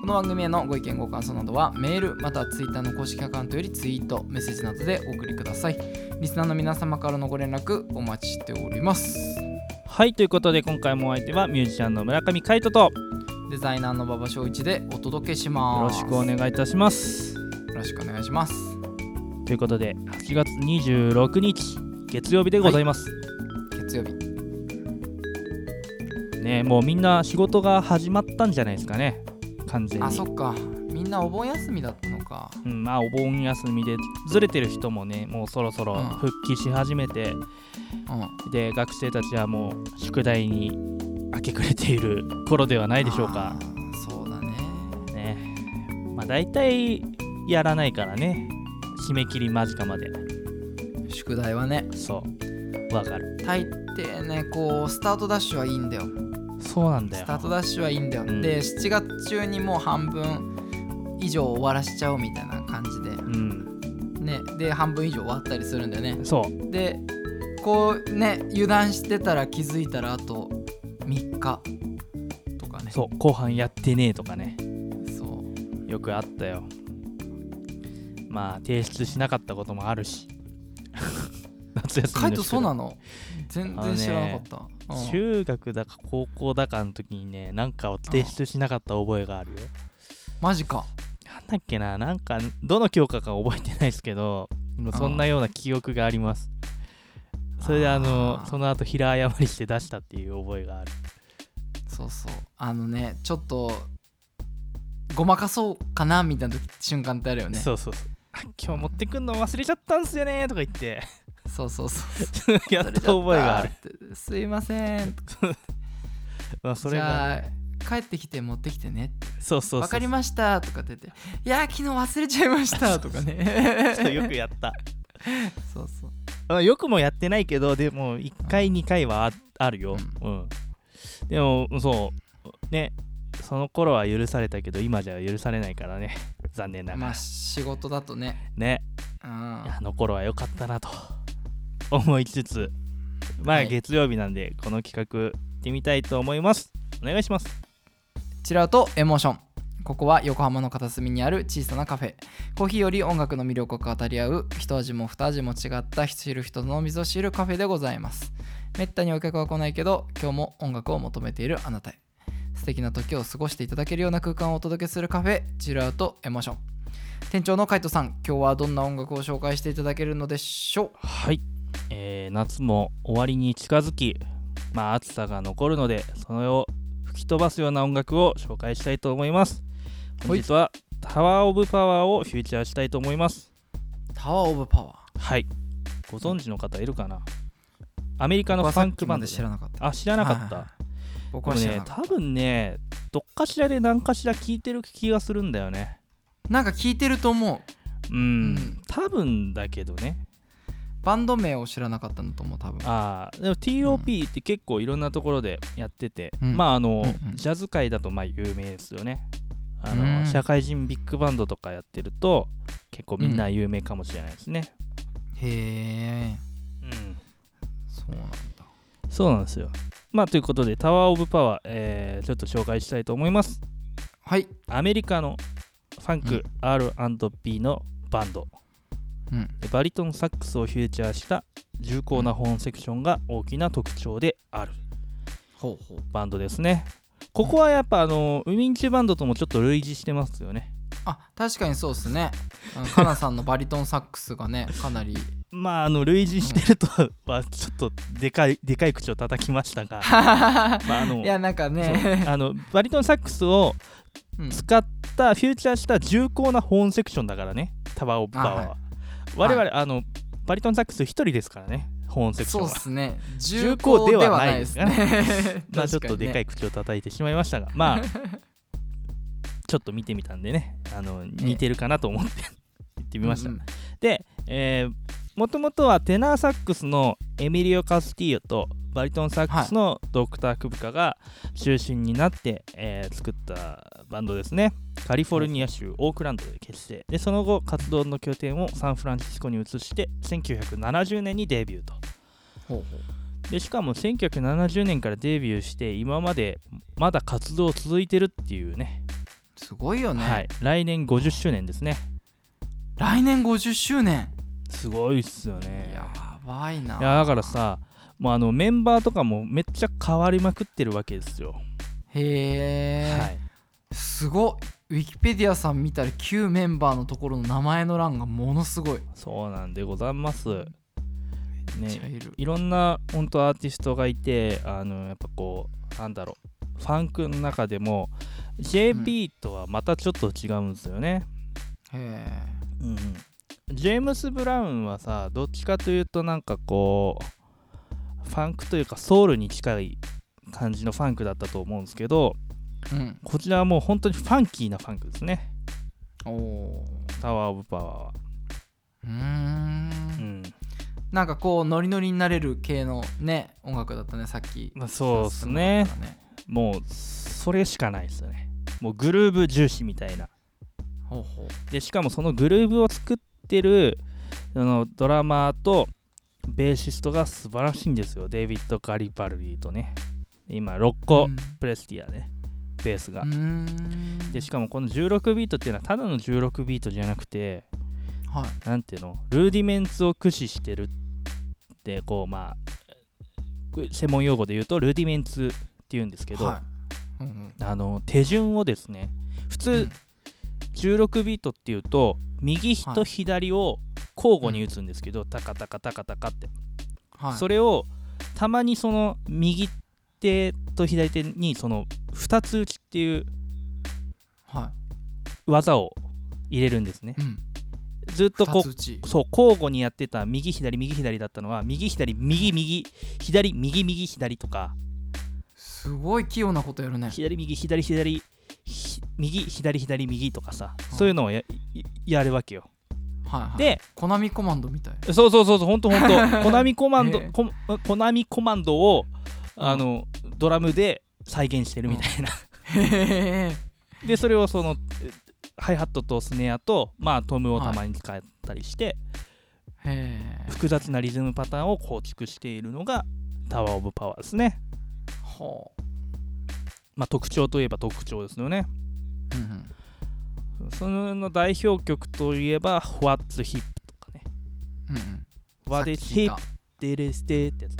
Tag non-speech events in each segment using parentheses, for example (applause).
この番組へのご意見ご感想などはメールまたはツイッターの公式アカウントよりツイートメッセージなどでお送りください。リスナーの皆様からのご連絡お待ちしております。はいということで今回もお相手はミュージシャンの村上海人とよデザイナーの馬場翔一でお届けします。ろしくお願いいたします。よろしくお願いします。ということで8月26日月曜日でございます、月曜日。ねもうみんな仕事が始まったんじゃないですかね完全に。あそっか。みんなお盆休みだったのか。うん、まあお盆休みでずれてる人もねもうそろそろうん。復帰し始めて、うん。で学生たちはもう宿題に明け暮れている頃ではないでしょうか。そうだね。ね。まあ大体やらないからね。締め切り間近まで。宿題はね。そう。わかる。大抵ねこうスタートダッシュはいいんだよそうなんだよ。スタートダッシュはいいんだよ、うん。で7月中にもう半分以上終わらしちゃおうみたいな感じで。うん。ねで半分以上終わったりするんだよね。そう。でこうね油断してたら気づいたらあと3日とかね。そう後半やってねえとかね。そう。よくあったよ。まあ提出しなかったこともあるし夏休みカイトそうなの？全然知らなかった、うん。中学だか高校だかの時にねなんかを提出しなかった覚えがあるよ。マジか。なんだっけな？なんかどの教科か覚えてないですけどそんなような記憶があります。それであのその後平謝りして出したっていう覚えがある。そうそう。あのねちょっとごまかそうかなみたいな時瞬間ってあるよね。そうそうそう。あ今日持ってくんの忘れちゃったんすよねとか言ってそうそうそう。(laughs) やった覚えがある。るすいません。(laughs) まあそれがじゃあ帰ってきて持ってきてね。そうそうそうわかりましたとかって言っていや昨日忘れちゃいました。(laughs) とかね。よくやった。そうそう。あよくもやってないけどでも1回2回はああるよ、うん。でもそう。ね。その頃は許されたけど今じゃ許されないからね。残念ながら、まあ仕事だとね。ね。うん。あの頃は良かったなと思いつつまあはい。月曜日なんでこの企画行ってみたいと思います。お願いします。チラウトエモーション。ここは横浜の片隅にある小さなカフェ。コーヒーより音楽の魅力を語り合う一味も二味も違った知る人の溝知るカフェでございます。めったにお客は来ないけど今日も音楽を求めているあなたへ。素敵な時を過ごしていただけるような空間をお届けするカフェチルアウトエモーション。店長のカイトさん今日はどんな音楽を紹介していただけるのでしょう？はい、えー夏も終わりに近づきまあ暑さが残るのでそれを吹き飛ばすような音楽を紹介したいと思います。本日はタワーオブパワーをフューチャーしたいと思います。タワーオブパワー？はい。ご存知の方いるかな？アメリカのファンクバンド知らなかった。あ知らなかった、はいはいはい。僕はね多分ねどっかしらで何かしら聞いてる気がするんだよね。なんか聞いてると思う。うん、うん。多分だけどねバンド名を知らなかったのと思う多分。ああでも TOP って結構いろんなところでやってて、うん。まああの、うんうん。ジャズ界だとまあ有名ですよね。あの、うん。社会人ビッグバンドとかやってると結構みんな有名かもしれないですね。へえうん、そうなんだ。そうなんですよ。まあということでタワーオブパワー、えーちょっと紹介したいと思います。はい。アメリカのファンク R&B のバンド、うん。でバリトンサックスをフューチャーした重厚なホーンセクションが大きな特徴である。バンドですね。ここはやっぱあのウィンチュバンドともちょっと類似してますよね。あ確かにそうっすね。カナさんの (laughs) バリトンサックスがねかなり。まああの類似してるとはちょっとでかいでかい口を叩きましたが。(laughs) まああのいやなんかね。あのバリトンサックスをうん。使ったフューチャーした重厚なホーンセクションだからねタワーオブパワーは、あはい。我々、あのバリトンサックス一人ですからねホーンセクションは。そうっすね。重重厚厚ではないでね。です (laughs) すね。まあちょっとでかいい口を叩いてしまいましたがまあ (laughs) ちょっと見てみたんでねあの似てるかなと思って言ってみました、うんうん。で、えー、もともとはテナーサックスのエミリオ・カスティーヨとバリトンサックスのドクター・クブカが中心になって、えー作ったバンドですね。カリフォルニア州オークランドで結成。でその後活動の拠点をサンフランシスコに移して1970年にデビューと。ほうほでしかも1970年からデビューして今までまだ活動続いてるっていうね。うすごいよね、はい、来年50周年ですね。来年50周年。すごいっすよね。やばいな。いやだからさもうあのメンバーとかもめっちゃ変わりまくってるわけですよ、へえ、はい、すごい。ウィキペディアさん見たら旧メンバーのところの名前の欄がものすごい。そうなんでございます。ねいろんな本当アーティストがいてあのやっぱこうなんだろう。ファンクの中でも JB とはまたちょっと違うんですよね、へうん。ジェームス・ブラウンはさどっちかというとなんかこうファンクというかソウルに近い感じのファンクだったと思うんですけどえうん。こちらはもう本当にファンキーなファンクですね。おおタワー・オブ・パワーは。うーん。うん。なんかこうノリノリになれる系のね音楽だったねさっき。まあそうっすね。ね。もうそれしかないですよね。もうグルーブ重視みたいな。ほうほう。でしかもそのグルーブを作ってるあのドラマーとベーシストが素晴らしいんですよ。デイビッド・ガリバルディとね。今ロッコうん。プレスティアね。ベースが。でしかもこの16ビートっていうのはただの16ビートじゃなくてはい。なんていうの？ rudiments を駆使してるってこうまあ専門用語で言うとルーディメンツっていうんですけど、はい。うんうん。あの手順をですね普通、うん。16ビートっていうと右とはい左を交互に打つんですけど、タカタカタカタカって、はい。それをたまにその右手と左手にその2つ打ちっていうは技を入れるんですね。いうん。ずっとこうそう交互にやってた右左右左だったのは右左右右左右右左とか。すごい器用なことやるね。左右左左ひ右左左右とかさ。そういうのをやいやるわけよはいはい。でコナミコマンドみたい。そうそうそうそう、ほんとほんと、(laughs) コナミコマンドへえ、ココナミコマンドを、あの、ドラムで再現してるみたいな。へえで、それをその、えハイハットとスネアと、まあ、トムをたまに使ったりして、へえ。複雑なリズムパターンを構築しているのが、タワー・オブ・パワーですね。ほまあ、特徴といえば特徴ですよね。ううんうんその代表曲といえば、What's Hip とかね。うんうん、What さ is Hip? たデレステってやつ。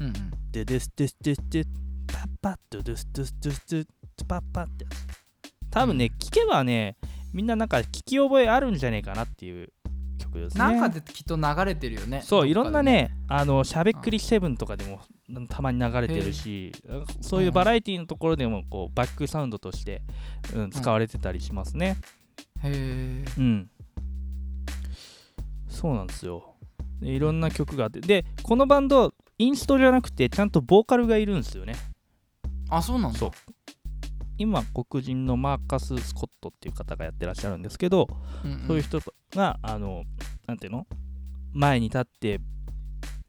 うんうん、ドゥドゥスドゥスドゥスドゥパッパッドゥドゥスドゥスドゥスドゥパッパッってやつ多分ね、聞けばねみんななんか聞き覚えあるんじゃねえかなっていう曲ですねなんかできっと流れてるよね。そういろんなねあのしゃべっくりセブンとかでもたまに流れてるしそういうバラエティのところでもこうバックサウンドとして、うん、使われてたりしますね。へえうん。そうなんですよ。でいろんな曲があって。でこのバンドインストじゃなくてちゃんとボーカルがいるんですよね。あそうなんだ。そう。今黒人のマーカス・スコットっていう方がやってらっしゃるんですけど、うんうん。そういう人があのなんていうの？前に立って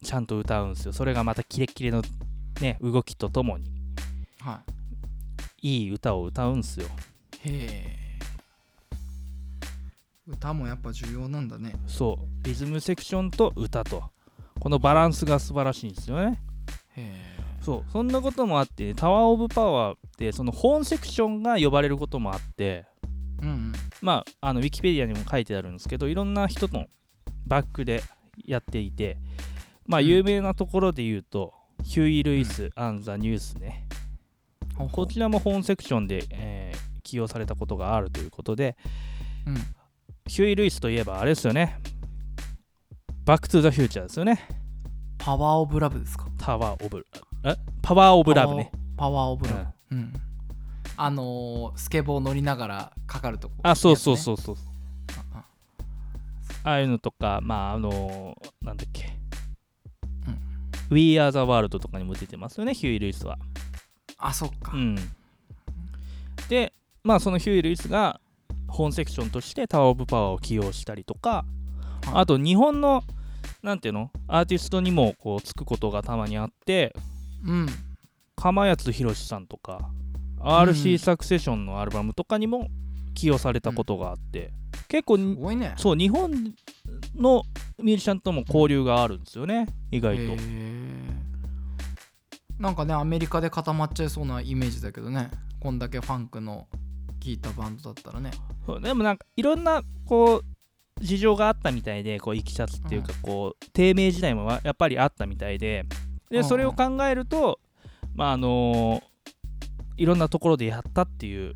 ちゃんと歌うんですよ。それがまたキレッキレのね動きとともに。はい。い歌を歌うんですよ。いへえ。歌もやっぱ重要なんだね。そう。リズムセクションと歌と。このバランスが素晴らしいんですよね。へそう。そんなこともあってタワー・オブ・パワーってその本セクションが呼ばれることもあって。えうんうんまああのウィキペディアにも書いてあるんですけどいろんな人のバックでやっていてまあうん。有名なところで言うと、ヒューイ・ルイス・アン・ザ・ニュースね。こちらも本セクションで、えー起用されたことがあるということでうん。ヒューイ・ルイスといえばあれですよね。バック・トゥ・ザ・フューチャーですよね。パワーオブラブですか？タワー・オブえ？パワー・オブ・ラブね。パワーオブラブうん。うんあのースケボー乗りながらかかるとこあそうそううそうそう。あああいうのとかまああのーなんだっけ、うん。We Are the World とかにも出てますよねヒューイ・ルイスは。あそっか。うん、でまあそのヒューイ・ルイスが本セクションとしてタワー・オブ・パワーを起用したりとかあと日本のなんていうのアーティストにもこうつくことがたまにあってうん。釜谷宏さんとか RC サクセションのアルバムとかにも起用されたことがあって、結構すごいね。そう日本のミュージシャンとも交流があるんですよね意外と。なんかねアメリカで固まっちゃいそうなイメージだけどね。こんだけファンクの聴いたバンドだったらね。でもなんかいろんなこう事情があったみたいでこういきさつっていうかこう低迷時代もやっぱりあったみたいで。うんでそれを考えるとまああのいろんなところでやったっていう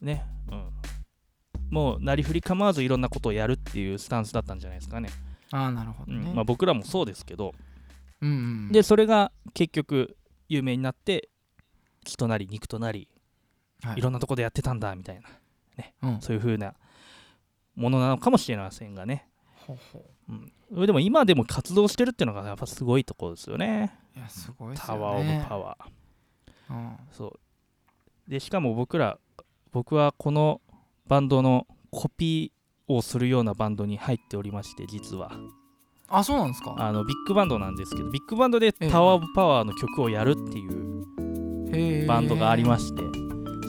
ね、うん、もうなりふり構わずいろんなことをやるっていうスタンスだったんじゃないですかね、ああなるほどね、うん。まあ、僕らもそうですけど。うんうん、でそれが結局有名になって血となり肉となりはい。いろんなところでやってたんだみたいな。うん、そういう風なものなのかもしれませんがね。ほうほう。ん、でも今でも活動してるっていうのがやっぱすごいところですよね。ういやすごいですタワー・オブ・パワー。うん。そうでしかも僕ら僕はこのバンドのコピーをするようなバンドに入っておりまして実は。あそうなんですか？あのビッグバンドなんですけどビッグバンドでええ。タワー・オブ・パワーの曲をやるっていうバンドがありまして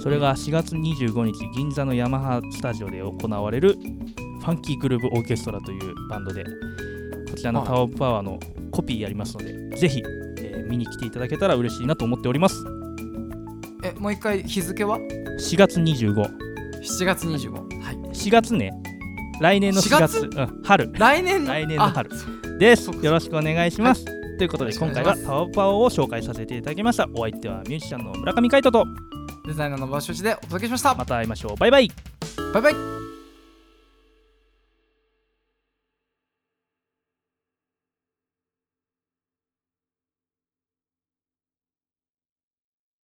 それが4月25日銀座のヤマハスタジオで行われるファンキーグルーブオーケストラというバンドでこちらのはい。タワー・オブ・パワーのコピーやりますのでぜひ、えー見に来ていただけたら嬉しいなと思っております。えもう一回日付は？4月254 7月25はい。4月ね。来年の4月。4うん、春。来年の？来年の春。です。よろしくお願いします、ということでよろしくお今回願いします。はタワー・オブ・パワーを紹介させていただきました。お相手はミュージシャンの村上海人と。デザイナーの場所地でお届けしました。また会いましょう。バイバイ。バイバイ